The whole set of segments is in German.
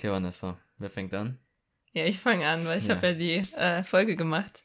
Okay, Vanessa, wer fängt an? Ja, ich fange an, weil ich Ja. habe ja die äh, Folge gemacht.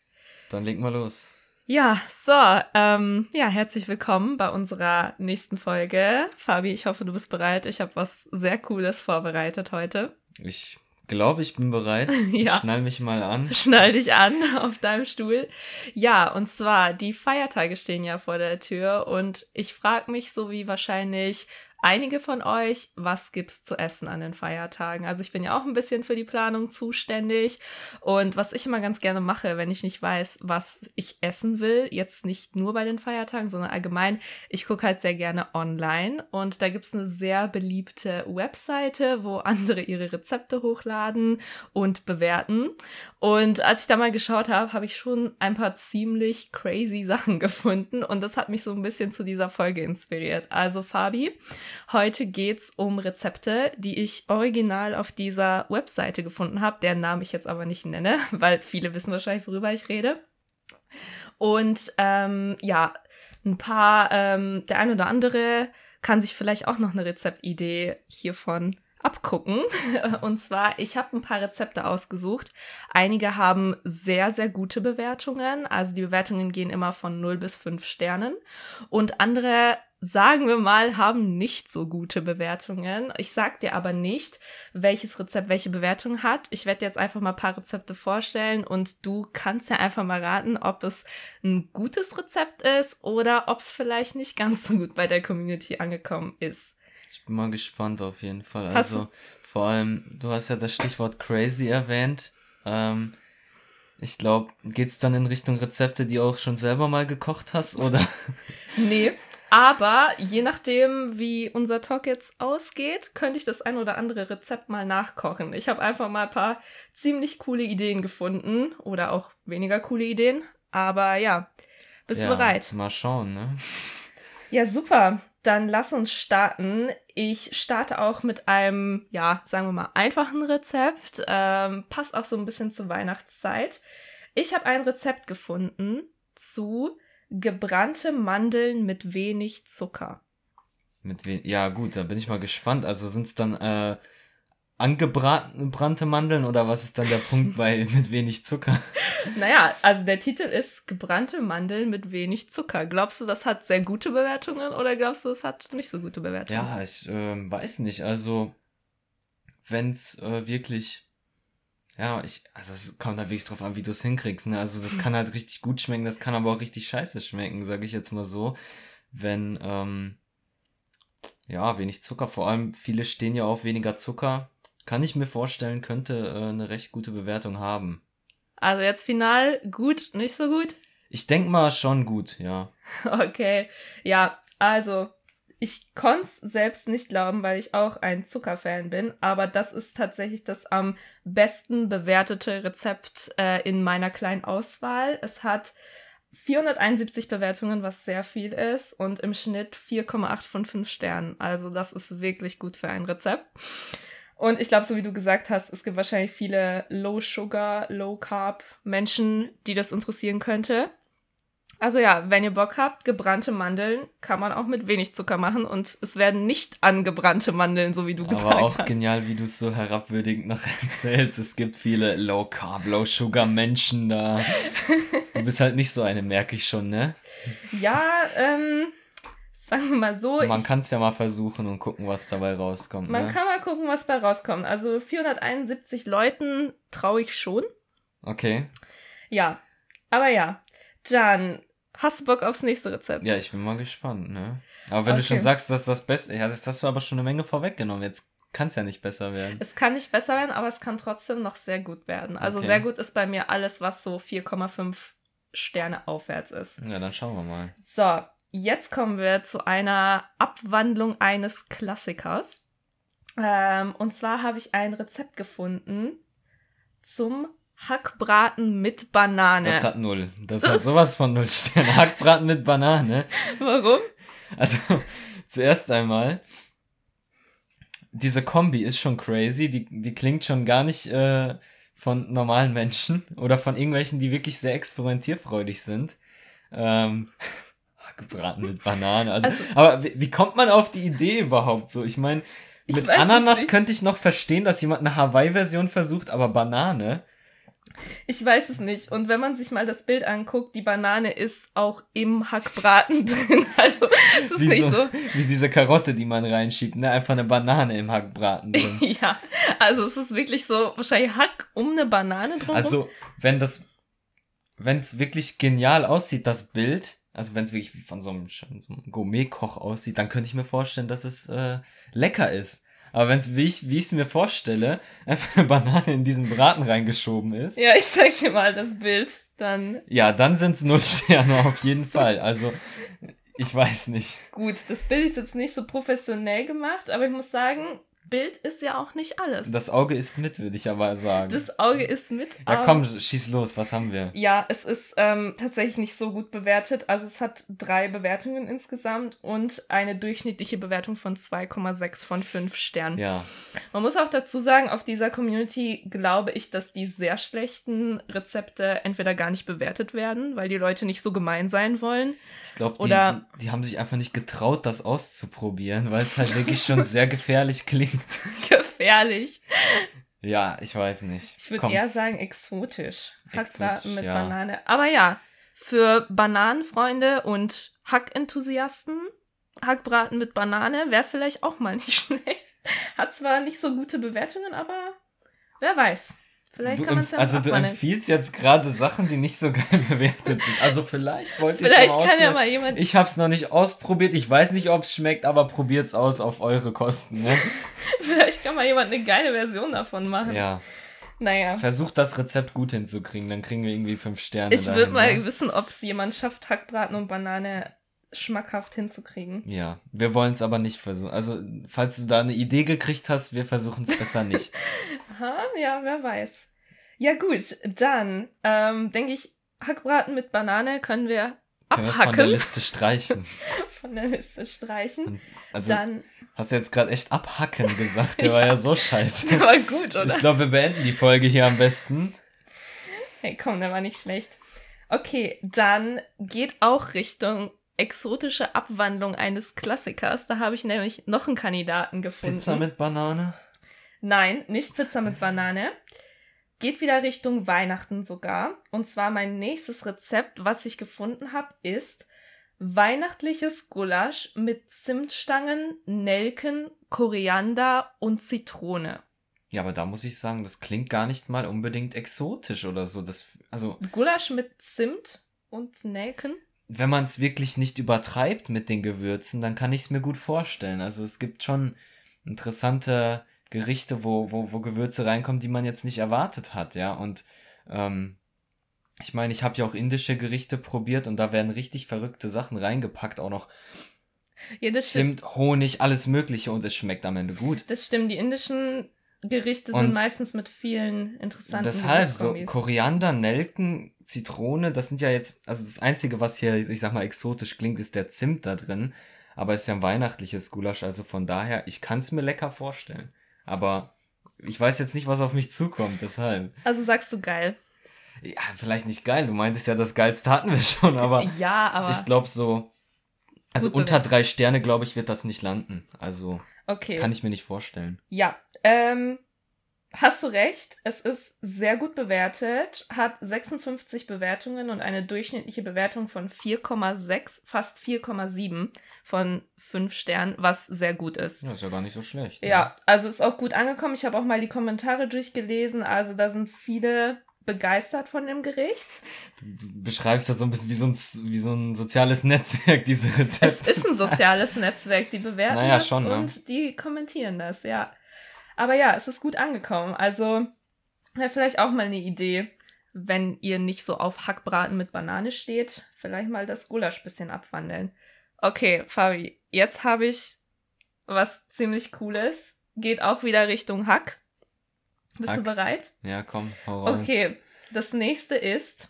Dann leg mal los. Ja, so, ähm, ja, herzlich willkommen bei unserer nächsten Folge. Fabi, ich hoffe, du bist bereit. Ich habe was sehr Cooles vorbereitet heute. Ich glaube, ich bin bereit. Ja. Ich schnall mich mal an. Schnall dich an auf deinem Stuhl. Ja, und zwar, die Feiertage stehen ja vor der Tür und ich frage mich, so wie wahrscheinlich einige von euch, was gibt's zu essen an den Feiertagen? Also ich bin ja auch ein bisschen für die Planung zuständig und was ich immer ganz gerne mache, wenn ich nicht weiß, was ich essen will, jetzt nicht nur bei den Feiertagen, sondern allgemein, ich gucke halt sehr gerne online und da gibt's eine sehr beliebte Webseite, wo andere ihre Rezepte hochladen und bewerten. Und als ich da mal geschaut habe, habe ich schon ein paar ziemlich crazy Sachen gefunden und das hat mich so ein bisschen zu dieser Folge inspiriert. Also Fabi, heute geht's um Rezepte, die ich original auf dieser Webseite gefunden habe, deren Namen ich jetzt aber nicht nenne, weil viele wissen wahrscheinlich, worüber ich rede. Und ähm, ja, ein paar, ähm, der ein oder andere kann sich vielleicht auch noch eine Rezeptidee hiervon abgucken. Und zwar, ich habe ein paar Rezepte ausgesucht. Einige haben sehr, sehr gute Bewertungen. Also die Bewertungen gehen immer von 0 bis 5 Sternen. Und andere, sagen wir mal, haben nicht so gute Bewertungen. Ich sag dir aber nicht, welches Rezept welche Bewertung hat. Ich werde dir jetzt einfach mal ein paar Rezepte vorstellen und du kannst ja einfach mal raten, ob es ein gutes Rezept ist oder ob es vielleicht nicht ganz so gut bei der Community angekommen ist. Ich bin mal gespannt auf jeden Fall. Hast Also, vor allem, du hast ja das Stichwort crazy erwähnt. Ähm, ich glaube, geht's dann in Richtung Rezepte, die du auch schon selber mal gekocht hast, oder? Nee, aber je nachdem, wie unser Talk jetzt ausgeht, könnte ich das ein oder andere Rezept mal nachkochen. Ich habe einfach mal ein paar ziemlich coole Ideen gefunden oder auch weniger coole Ideen. Aber ja, bist ja, du bereit? Mal schauen, ne? Ja, super. Dann lass uns starten. Ich starte auch mit einem, ja, sagen wir mal, einfachen Rezept. Ähm, passt auch so ein bisschen zur Weihnachtszeit. Ich habe ein Rezept gefunden zu gebrannte Mandeln mit wenig Zucker. Mit wen? Ja, gut, da bin ich mal gespannt. Also sind's dann äh, angebrannte Mandeln oder was ist dann der Punkt bei mit wenig Zucker? Naja, also der Titel ist gebrannte Mandeln mit wenig Zucker. Glaubst du, das hat sehr gute Bewertungen oder glaubst du, es hat nicht so gute Bewertungen? Ja, ich ähm, weiß nicht. Also, wenn's äh, wirklich, ja, ich, also es kommt da wirklich drauf an, wie du es hinkriegst. Ne? Also das kann halt richtig gut schmecken, das kann aber auch richtig scheiße schmecken, sage ich jetzt mal so. Wenn, ähm, ja, wenig Zucker, vor allem viele stehen ja auf weniger Zucker, kann ich mir vorstellen, könnte äh, eine recht gute Bewertung haben. Also jetzt final gut, nicht so gut? Ich denk mal schon gut, ja. Okay, ja, also ich konnte es selbst nicht glauben, weil ich auch ein Zuckerfan bin, aber das ist tatsächlich das am besten bewertete Rezept äh, in meiner kleinen Auswahl. Es hat 471 Bewertungen, was sehr viel ist, und im Schnitt 4,8 von 5 Sternen. Also das ist wirklich gut für ein Rezept. Und ich glaube, so wie du gesagt hast, es gibt wahrscheinlich viele Low-Sugar, Low-Carb-Menschen, die das interessieren könnte. Also ja, wenn ihr Bock habt, gebrannte Mandeln kann man auch mit wenig Zucker machen und es werden nicht angebrannte Mandeln, so wie du gesagt Aber auch hast. genial, wie du es so herabwürdigend noch erzählst. Es gibt viele Low Carb, Low Sugar Menschen da. Du bist halt nicht so eine, merke ich schon, ne? Ja, ähm, sagen wir mal so, Man kann es ja mal versuchen und gucken, was dabei rauskommt. man ne? kann mal gucken, was bei rauskommt. Also 471 Leuten traue ich schon. Okay. Ja, aber ja, dann hast du Bock aufs nächste Rezept? Ja, ich bin mal gespannt, ne? Aber wenn du Okay. schon sagst, dass das Beste, ja, das, das war aber schon eine Menge vorweggenommen. Jetzt kann es ja nicht besser werden. Es kann nicht besser werden, aber es kann trotzdem noch sehr gut werden. Also Okay. sehr gut ist bei mir alles, was so 4,5 Sterne aufwärts ist. Ja, dann schauen wir mal. So, jetzt kommen wir zu einer Abwandlung eines Klassikers. Ähm, und zwar habe ich ein Rezept gefunden zum Hackbraten mit Banane. Das hat null. Das hat sowas von null Sterne. Hackbraten mit Banane. Warum? Also, zuerst einmal, diese Kombi ist schon crazy. Die, die klingt schon gar nicht äh, von normalen Menschen oder von irgendwelchen, die wirklich sehr experimentierfreudig sind. Ähm, gebraten mit Banane. Also, Also- aber wie, wie kommt man auf die Idee überhaupt so? Ich meine, Ich Mit es Ananas könnte ich noch verstehen, dass jemand eine Hawaii-Version versucht, aber Banane. Ich weiß es nicht. Und wenn man sich mal das Bild anguckt, die Banane ist auch im Hackbraten drin. Also es ist Wie, nicht so, so. wie diese Karotte, die man reinschiebt, ne? Einfach eine Banane im Hackbraten drin. Ja, also es ist wirklich so, wahrscheinlich Hack um eine Banane drum. Also, wenn das, wenn es wirklich genial aussieht, das Bild, also wenn es wirklich wie von so einem, schon so einem Gourmet-Koch aussieht, dann könnte ich mir vorstellen, dass es äh, lecker ist. Aber wenn es, wie ich wie ich es mir vorstelle, einfach eine Banane in diesen Braten reingeschoben ist, Ja, ich zeig dir mal das Bild. Dann ja, dann sind es null Sterne auf jeden Fall. Also, ich weiß nicht. gut. Das Bild ist jetzt nicht so professionell gemacht, aber ich muss sagen, Bild ist ja auch nicht alles. Das Auge ist mit, würde ich aber sagen. Das Auge ist mit. ja, komm, schieß los, was haben wir? Ja, es ist ähm, tatsächlich nicht so gut bewertet. Also es hat drei Bewertungen insgesamt und eine durchschnittliche Bewertung von 2,6 von 5 Sternen. Ja, Man muss auch dazu sagen, auf dieser Community glaube ich, dass die sehr schlechten Rezepte entweder gar nicht bewertet werden, weil die Leute nicht so gemein sein wollen. ich glaube, die, Oder- die haben sich einfach nicht getraut, das auszuprobieren, weil es halt wirklich schon sehr gefährlich klingt. Gefährlich. Ja, ich weiß nicht. Ich würde eher sagen exotisch. Hackbraten mit ja. Banane. Aber ja, für Bananenfreunde und Hackenthusiasten, Hackbraten mit Banane wäre vielleicht auch mal nicht schlecht. Hat zwar nicht so gute Bewertungen, aber wer weiß. Vielleicht Du kann man es ja also du empfiehlst jetzt gerade Sachen, die nicht so geil bewertet sind. Also vielleicht wollte ich es Vielleicht mal kann ja ausprobieren. mal jemand, Ich habe es noch nicht ausprobiert. Ich weiß nicht, ob es schmeckt, aber probiert's aus auf eure Kosten. Ne? vielleicht kann mal jemand eine geile Version davon machen. Ja, Naja. versucht das Rezept gut hinzukriegen, dann kriegen wir irgendwie fünf Sterne. Ich würde mal ne? wissen, ob es jemand schafft, Hackbraten und Banane schmackhaft hinzukriegen. Ja, wir wollen es aber nicht versuchen. Also, falls du da eine Idee gekriegt hast, wir versuchen es besser nicht. Aha, ja, wer weiß. Ja, gut, dann ähm, denke ich, Hackbraten mit Banane können wir Können wir von der abhacken, Liste streichen. von der Liste streichen. Also, dann, hast du jetzt gerade echt abhacken gesagt. Der war ja so scheiße. der war gut, oder? Ich glaube, wir beenden die Folge hier am besten. Hey, komm, der war nicht schlecht. Okay, dann geht auch Richtung exotische Abwandlung eines Klassikers. Da habe ich nämlich noch einen Kandidaten gefunden. Pizza mit Banane? Nein, nicht Pizza mit Banane. Geht wieder Richtung Weihnachten sogar. Und zwar mein nächstes Rezept, was ich gefunden habe, ist weihnachtliches Gulasch mit Zimtstangen, Nelken, Koriander und Zitrone. Ja, aber da muss ich sagen, das klingt gar nicht mal unbedingt exotisch oder so. Das, also, Gulasch mit Zimt und Nelken? Wenn man es wirklich nicht übertreibt mit den Gewürzen, dann kann ich es mir gut vorstellen. Also es gibt schon interessante Gerichte, wo, wo, wo Gewürze reinkommen, die man jetzt nicht erwartet hat, ja. Und ähm, ich meine, ich habe ja auch indische Gerichte probiert und da werden richtig verrückte Sachen reingepackt, auch noch Ja, das stimmt. Zimt, Honig, alles Mögliche und es schmeckt am Ende gut. Das stimmt. Die indischen Gerichte Und sind meistens mit vielen interessanten Deshalb so. Koriander, Nelken, Zitrone, das sind ja jetzt, also das Einzige, was hier, ich sag mal, exotisch klingt, ist der Zimt da drin. Aber es ist ja ein weihnachtliches Gulasch, also von daher, ich kann es mir lecker vorstellen. Aber ich weiß jetzt nicht, was auf mich zukommt, deshalb. Also sagst du geil. Ja, vielleicht nicht geil, du meintest ja, das Geilste hatten wir schon, aber ja, aber ich glaube so, also unter drei Sterne, glaube ich, wird das nicht landen. Also okay. kann ich mir nicht vorstellen. Ja, ähm, hast du recht. Es ist sehr gut bewertet, hat 56 Bewertungen und eine durchschnittliche Bewertung von 4,6, fast 4,7 von 5 Sternen, was sehr gut ist. Ja, ist ja gar nicht so schlecht. ne? Ja, also ist auch gut angekommen. Ich habe auch mal die Kommentare durchgelesen. Also da sind viele begeistert von dem Gericht. Du du beschreibst das so ein bisschen wie so ein, wie so ein soziales Netzwerk, diese Rezepte. Es ist ein soziales Netzwerk, die bewerten Naja, das schon, ne? und die kommentieren das, ja. Aber ja, es ist gut angekommen. Also wäre vielleicht auch mal eine Idee, wenn ihr nicht so auf Hackbraten mit Banane steht, vielleicht mal das Gulasch bisschen abwandeln. Okay, Fabi, jetzt habe ich was ziemlich Cooles. Geht auch wieder Richtung Hack. Bist du Hack. bereit? Ja, komm, hau raus. Okay, das nächste ist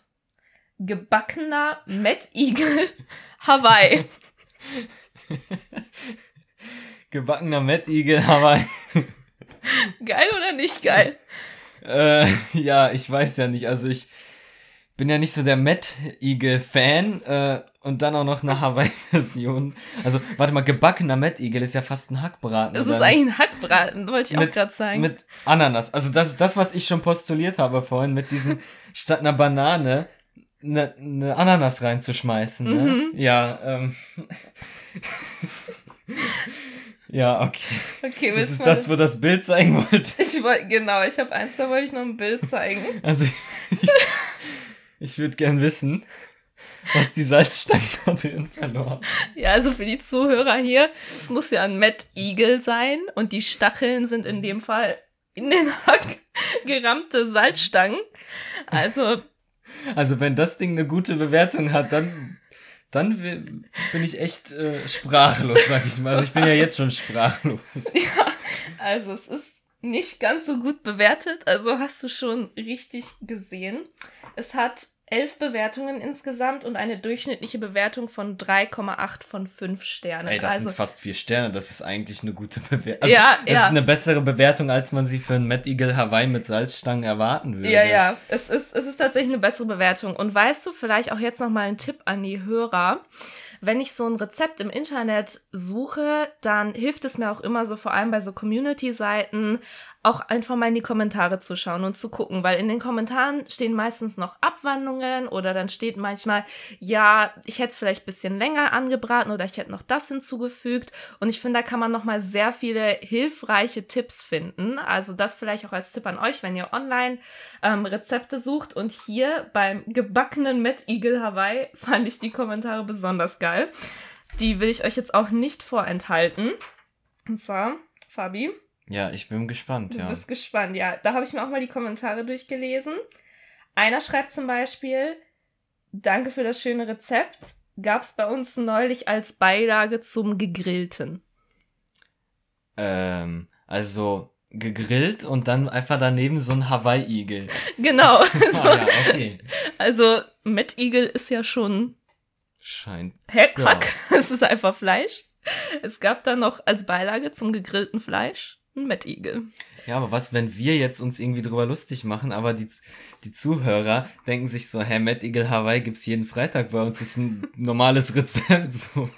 gebackener Mettigel Hawaii. Gebackener Mettigel, Hawaii. Geil oder nicht geil? äh, ja, ich weiß ja nicht. Also ich. bin ja nicht so der Mad Eagle Fan äh, und dann auch noch eine Hawaii-Version. Also, warte mal, gebackener Mad Eagle ist ja fast ein Hackbraten. Oder ist eigentlich ein Hackbraten, wollte ich auch mit, gerade sagen. mit Ananas. Also das ist das, was ich schon postuliert habe vorhin, mit diesen statt einer Banane eine, eine Ananas reinzuschmeißen. Ne? Mhm. Ja, ähm. ja, okay. okay, Das ist das, wo das Bild zeigen wollte. Ich wollte, genau, ich habe eins, da wollte ich noch ein Bild zeigen. Also ich, ich würde gern wissen, was die Salzstange da drin verloren. Ja, also für die Zuhörer hier, es muss ja ein Mad Eagle sein und die Stacheln sind in dem Fall in den Hack gerammte Salzstangen. Also, Also wenn das Ding eine gute Bewertung hat, dann, dann bin ich echt äh, sprachlos, sag ich mal. Also ich bin ja jetzt schon sprachlos. ja, also es ist nicht ganz so gut bewertet, also hast du schon richtig gesehen. Es hat elf Bewertungen insgesamt und eine durchschnittliche Bewertung von 3,8 von 5 Sternen. Ey, das also, sind fast vier Sterne. Das ist eigentlich eine gute Bewertung. Also, Ja, das ja. ist eine bessere Bewertung, als man sie für ein Mad Eagle Hawaii mit Salzstangen erwarten würde. Ja, ja, es ist, es ist tatsächlich eine bessere Bewertung. Und weißt du, vielleicht auch jetzt nochmal ein Tipp an die Hörer. Wenn ich so ein Rezept im Internet suche, dann hilft es mir auch immer so, vor allem bei so Community-Seiten, auch einfach mal in die Kommentare zu schauen und zu gucken, weil in den Kommentaren stehen meistens noch Abwandlungen oder dann steht manchmal, ja, ich hätte es vielleicht ein bisschen länger angebraten oder ich hätte noch das hinzugefügt. Und ich finde, da kann man nochmal sehr viele hilfreiche Tipps finden. Also das vielleicht auch als Tipp an euch, wenn ihr online ähm, Rezepte sucht. Und hier beim gebackenen Mad Eagle Hawaii fand ich die Kommentare besonders geil. Die will ich euch jetzt auch nicht vorenthalten. Und zwar, Fabi, Ja, ich bin gespannt, Du ja. bist gespannt, ja. Da habe ich mir auch mal die Kommentare durchgelesen. Einer schreibt zum Beispiel, danke für das schöne Rezept. Gab es bei uns neulich als Beilage zum Gegrillten. Ähm, also gegrillt und dann einfach daneben so ein Hawaii-Igel. Genau. So, Ah, ja, okay. Also, Mad Eagle ist ja schon Scheint. Hack. Ja. Hack. Es ist einfach Fleisch. Es gab dann noch als Beilage zum gegrillten Fleisch ein Eagle. Ja, aber was, wenn wir jetzt uns irgendwie drüber lustig machen, aber die, die Zuhörer denken sich so, Mad Eagle Hawaii gibt's jeden Freitag bei uns, das ist ein normales Rezept. So.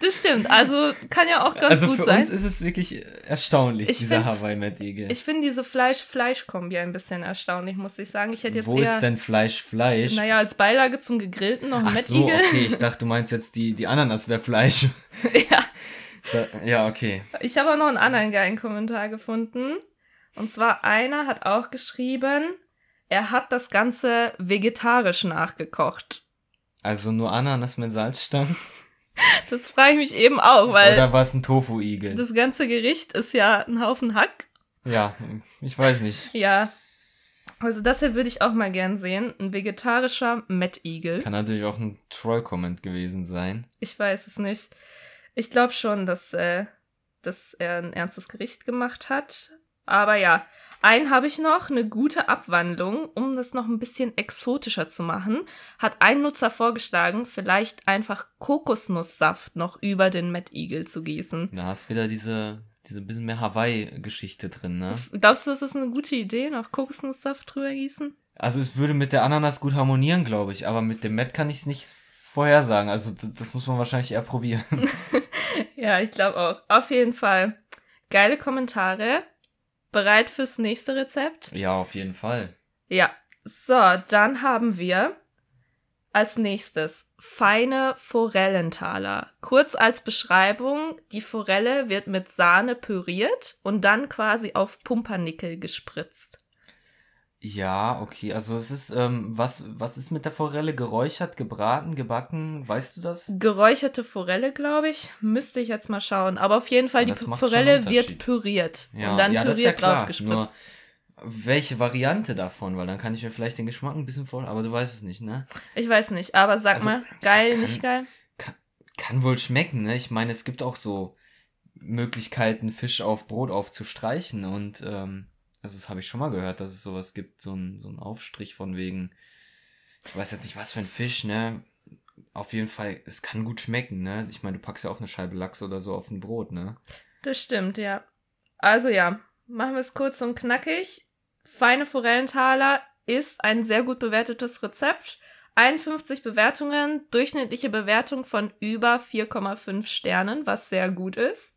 Das stimmt. Also kann ja auch ganz Also gut für sein. uns ist es wirklich erstaunlich, Ich dieser Hawaii Eagle. Ich finde diese Fleisch-Fleisch-Kombi ein bisschen erstaunlich, muss ich sagen. Ich hätte jetzt Wo eher, ist denn Fleisch, Fleisch? naja, als Beilage zum Gegrillten noch ein Ach Mad so, okay, ich dachte, du meinst jetzt die, die Ananas wäre Fleisch. ja. Ja, okay. Ich habe auch noch einen anderen geilen Kommentar gefunden. Und zwar einer hat auch geschrieben, er hat das Ganze vegetarisch nachgekocht. Also nur Ananas mit Salzstangen? Das frage ich mich eben auch, weil Oder war es ein Tofu-Igel? das ganze Gericht ist ja ein Haufen Hack. Ja, ich weiß nicht. Ja. Also das hier würde ich auch mal gern sehen. Ein vegetarischer Eagle. Kann natürlich auch ein Troll-Comment gewesen sein. Ich weiß es nicht. Ich glaube schon, dass, äh, dass er ein ernstes Gericht gemacht hat. Aber ja, einen habe ich noch, eine gute Abwandlung, um das noch ein bisschen exotischer zu machen. Hat ein Nutzer vorgeschlagen, vielleicht einfach Kokosnusssaft noch über den Mad Eagle zu gießen. Da hast wieder diese, diese bisschen mehr Hawaii-Geschichte drin, ne? Glaubst du, das ist eine gute Idee, noch Kokosnusssaft drüber gießen? Also es würde mit der Ananas gut harmonieren, glaube ich, aber mit dem Met kann ich es nicht vorhersagen. Also das muss man wahrscheinlich eher probieren. Ja, ich glaube auch. Auf jeden Fall. Geile Kommentare. Bereit fürs nächste Rezept? ja, auf jeden Fall. Ja, so, dann haben wir als nächstes feine Forellentaler. Kurz als Beschreibung, die Forelle wird mit Sahne püriert und dann quasi auf Pumpernickel gespritzt. Ja, okay. Also es ist, ähm, was, was ist mit der Forelle? Geräuchert, gebraten, gebacken? Weißt du das? Geräucherte Forelle, glaube ich. Müsste ich jetzt mal schauen. Aber auf jeden Fall, Ja, die Forelle wird püriert Ja, und dann ja, ja püriert klar. drauf gespritzt. Nur welche Variante davon? Weil dann kann ich mir vielleicht den Geschmack ein bisschen vor, aber du weißt es nicht, ne? Ich weiß nicht, aber sag Also, mal, geil, kann- nicht geil? Kann wohl schmecken, ne? Ich meine, es gibt auch so Möglichkeiten, Fisch auf Brot aufzustreichen und ähm, also das habe ich schon mal gehört, dass es sowas gibt, so ein, so ein Aufstrich von wegen, ich weiß jetzt nicht, was für ein Fisch, ne? Auf jeden Fall, es kann gut schmecken, ne? Ich meine, du packst ja auch eine Scheibe Lachs oder so auf ein Brot, ne? Das stimmt, ja. Also ja, machen wir es kurz und knackig. Feine Forellentaler ist ein sehr gut bewertetes Rezept. 51 Bewertungen, durchschnittliche Bewertung von über 4,5 Sternen, was sehr gut ist.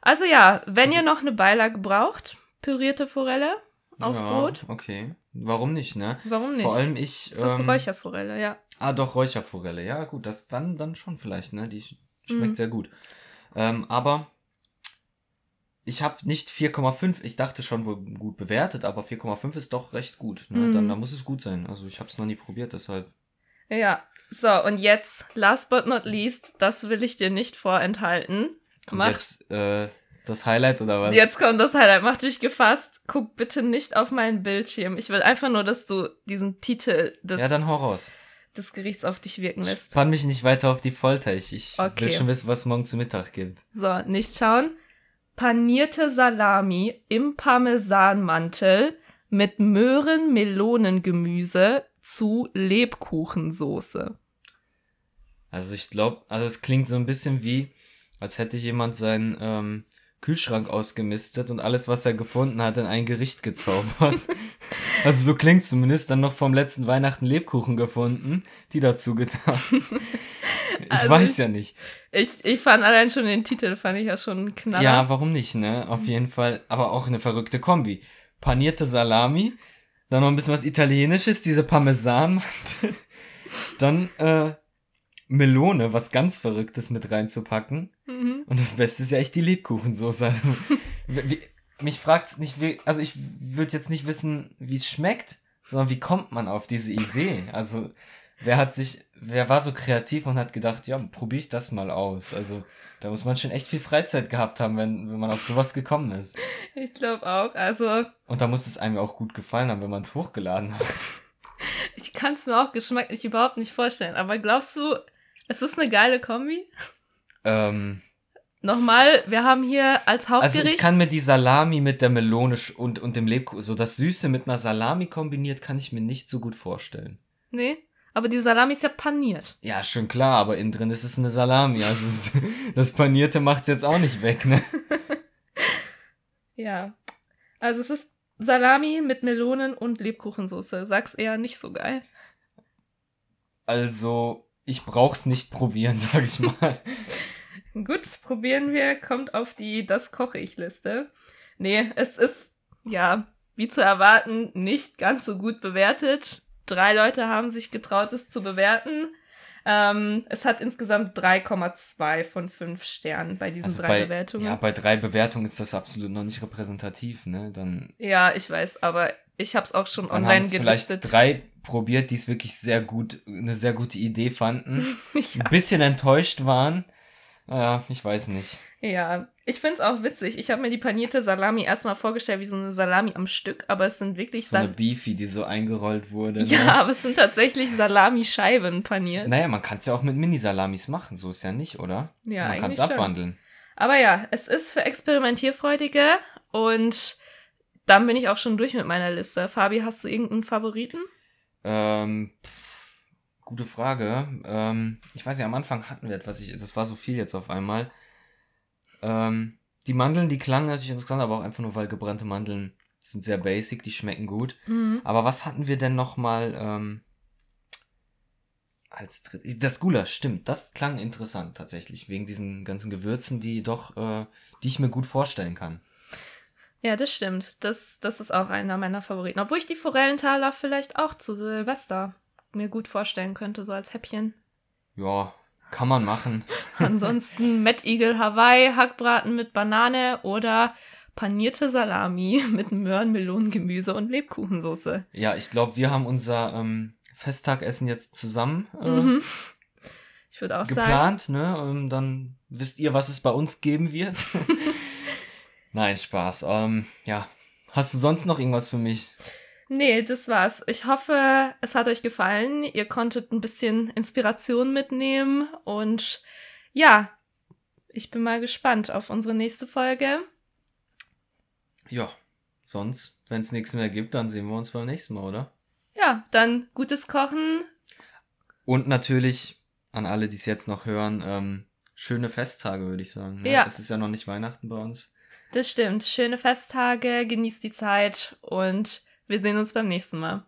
Also ja, wenn Also- ihr noch eine Beilage braucht, pürierte Forelle auf ja, Brot, Okay. Warum nicht, ne? warum nicht? Vor allem ich. ist das ähm, Räucherforelle, ja. Ah, doch, Räucherforelle. Ja, gut, das dann, dann schon vielleicht, ne? Die sch- schmeckt Mhm. sehr gut. Ähm, aber ich habe nicht 4,5. Ich dachte schon wohl gut bewertet, aber 4,5 ist doch recht gut. Ne? Mhm. Dann, dann muss es gut sein. Also ich habe es noch nie probiert, deshalb. Ja. So, und jetzt, last but not least, das will ich dir nicht vorenthalten. Kommt Mach- jetzt äh, das Highlight oder was? Jetzt kommt das Highlight. Mach dich gefasst. Guck bitte nicht auf meinen Bildschirm. Ich will einfach nur, dass du diesen Titel des, Ja, dann raus. des Gerichts auf dich wirken lässt. Spann mich nicht weiter auf die Folter. Ich, ich Okay. will schon wissen, was es morgen zu Mittag gibt. So, nicht schauen. Panierte Salami im Parmesanmantel mit Möhren-Melonen-Gemüse zu Lebkuchensoße. Also ich glaube, also es klingt so ein bisschen wie, als hätte jemand seinen ähm, Kühlschrank ausgemistet und alles, was er gefunden hat, in ein Gericht gezaubert. also so klingt zumindest. Dann noch vom letzten Weihnachten Lebkuchen gefunden, die dazu getan. Ich Also weiß ich- ja nicht. Ich, ich fand allein schon den Titel, fand ich ja schon Knaller. Ja, warum nicht, ne? Auf jeden Fall. Aber auch eine verrückte Kombi. Panierte Salami, dann noch ein bisschen was Italienisches, diese Parmesanmantel, dann äh, Melone, was ganz Verrücktes mit reinzupacken. Mhm. Und das Beste ist ja echt die Lebkuchensoße. Also, wie, mich fragt's nicht, wie, also ich würde jetzt nicht wissen, wie es schmeckt, sondern wie kommt man auf diese Idee? Also, wer hat sich, wer war so kreativ und hat gedacht, ja, probiere ich das mal aus? Also, da muss man schon echt viel Freizeit gehabt haben, wenn, wenn man auf sowas gekommen ist. Ich glaube auch. Also, Und da muss es einem auch gut gefallen haben, wenn man es hochgeladen hat. ich kann es mir auch geschmacklich überhaupt nicht vorstellen. Aber glaubst du, es ist eine geile Kombi? Ähm, Nochmal, wir haben hier als Hauptgericht. also ich kann mir die Salami mit der Melone und, und dem Lebkuchen, so das Süße mit einer Salami kombiniert, kann ich mir nicht so gut vorstellen. Nee, aber die Salami ist ja paniert. Ja, schon klar, aber innen drin ist es eine Salami. Also es, das Panierte macht's jetzt auch nicht weg, ne? Ja. Also es ist Salami mit Melonen und Lebkuchensoße. Sag's eher nicht so geil. Also, ich brauch's nicht probieren, sag ich mal. Gut, probieren wir. Kommt auf die Das koche ich Liste. Nee, es ist, ja, wie zu erwarten, nicht ganz so gut bewertet. Drei Leute haben sich getraut, es zu bewerten. Ähm, es hat insgesamt 3,2 von 5 Sternen bei diesen Also drei bei, Bewertungen. ja, bei drei Bewertungen ist das absolut noch nicht repräsentativ, ne? Dann, Ja, ich weiß, aber ich habe es auch schon online es vielleicht gelistet. drei probiert, die es wirklich sehr gut, eine sehr gute Idee fanden. ja. Ein bisschen enttäuscht waren. Ja, ich weiß nicht. ja, ich find's auch witzig. Ich habe mir die panierte Salami erstmal vorgestellt wie so eine Salami am Stück, aber es sind wirklich So eine Beefy, die so eingerollt wurde. Ja, Ne? aber es sind tatsächlich Salamischeiben paniert. Naja, man kann es ja auch mit Mini-Salamis machen, so ist ja nicht, oder? Ja, man kann es schon. abwandeln. Aber ja, es ist für Experimentierfreudige und dann bin ich auch schon durch mit meiner Liste. Fabi, hast du irgendeinen Favoriten? Ähm, pff, gute Frage. Ähm, ich weiß ja, am Anfang hatten wir etwas, ich, das war so viel jetzt auf einmal. Ähm, die Mandeln, die klangen natürlich interessant, aber auch einfach nur, weil gebrannte Mandeln sind sehr basic, die schmecken gut. Mhm. Aber was hatten wir denn nochmal ähm, als dritt? Das Gulasch, stimmt. Das klang interessant tatsächlich, wegen diesen ganzen Gewürzen, die doch, äh, die ich mir gut vorstellen kann. Ja, das stimmt. Das, das ist auch einer meiner Favoriten. Obwohl ich die Forellentaler vielleicht auch zu Silvester mir gut vorstellen könnte, so als Häppchen. Ja, kann man machen. Ansonsten Mettigel Hawaii, Hackbraten mit Banane oder panierte Salami mit Möhren, Melonen, Gemüse und Lebkuchensoße. Ja, ich glaube, wir haben unser ähm, Festtagessen jetzt zusammen äh, Mhm. Ich würde auch sagen. geplant, ne? Und dann wisst ihr, was es bei uns geben wird. Nein, Spaß. Ähm, ja. Hast du sonst noch irgendwas für mich? Nee, das war's. Ich hoffe, es hat euch gefallen. Ihr konntet ein bisschen Inspiration mitnehmen und ja, ich bin mal gespannt auf unsere nächste Folge. Ja. Sonst, wenn es nichts mehr gibt, dann sehen wir uns beim nächsten Mal, oder? Ja, dann gutes Kochen. Und natürlich an alle, die es jetzt noch hören, ähm, schöne Festtage, würde ich sagen. Ne? Ja. Es ist ja noch nicht Weihnachten bei uns. Das stimmt. Schöne Festtage, genießt die Zeit und wir sehen uns beim nächsten Mal.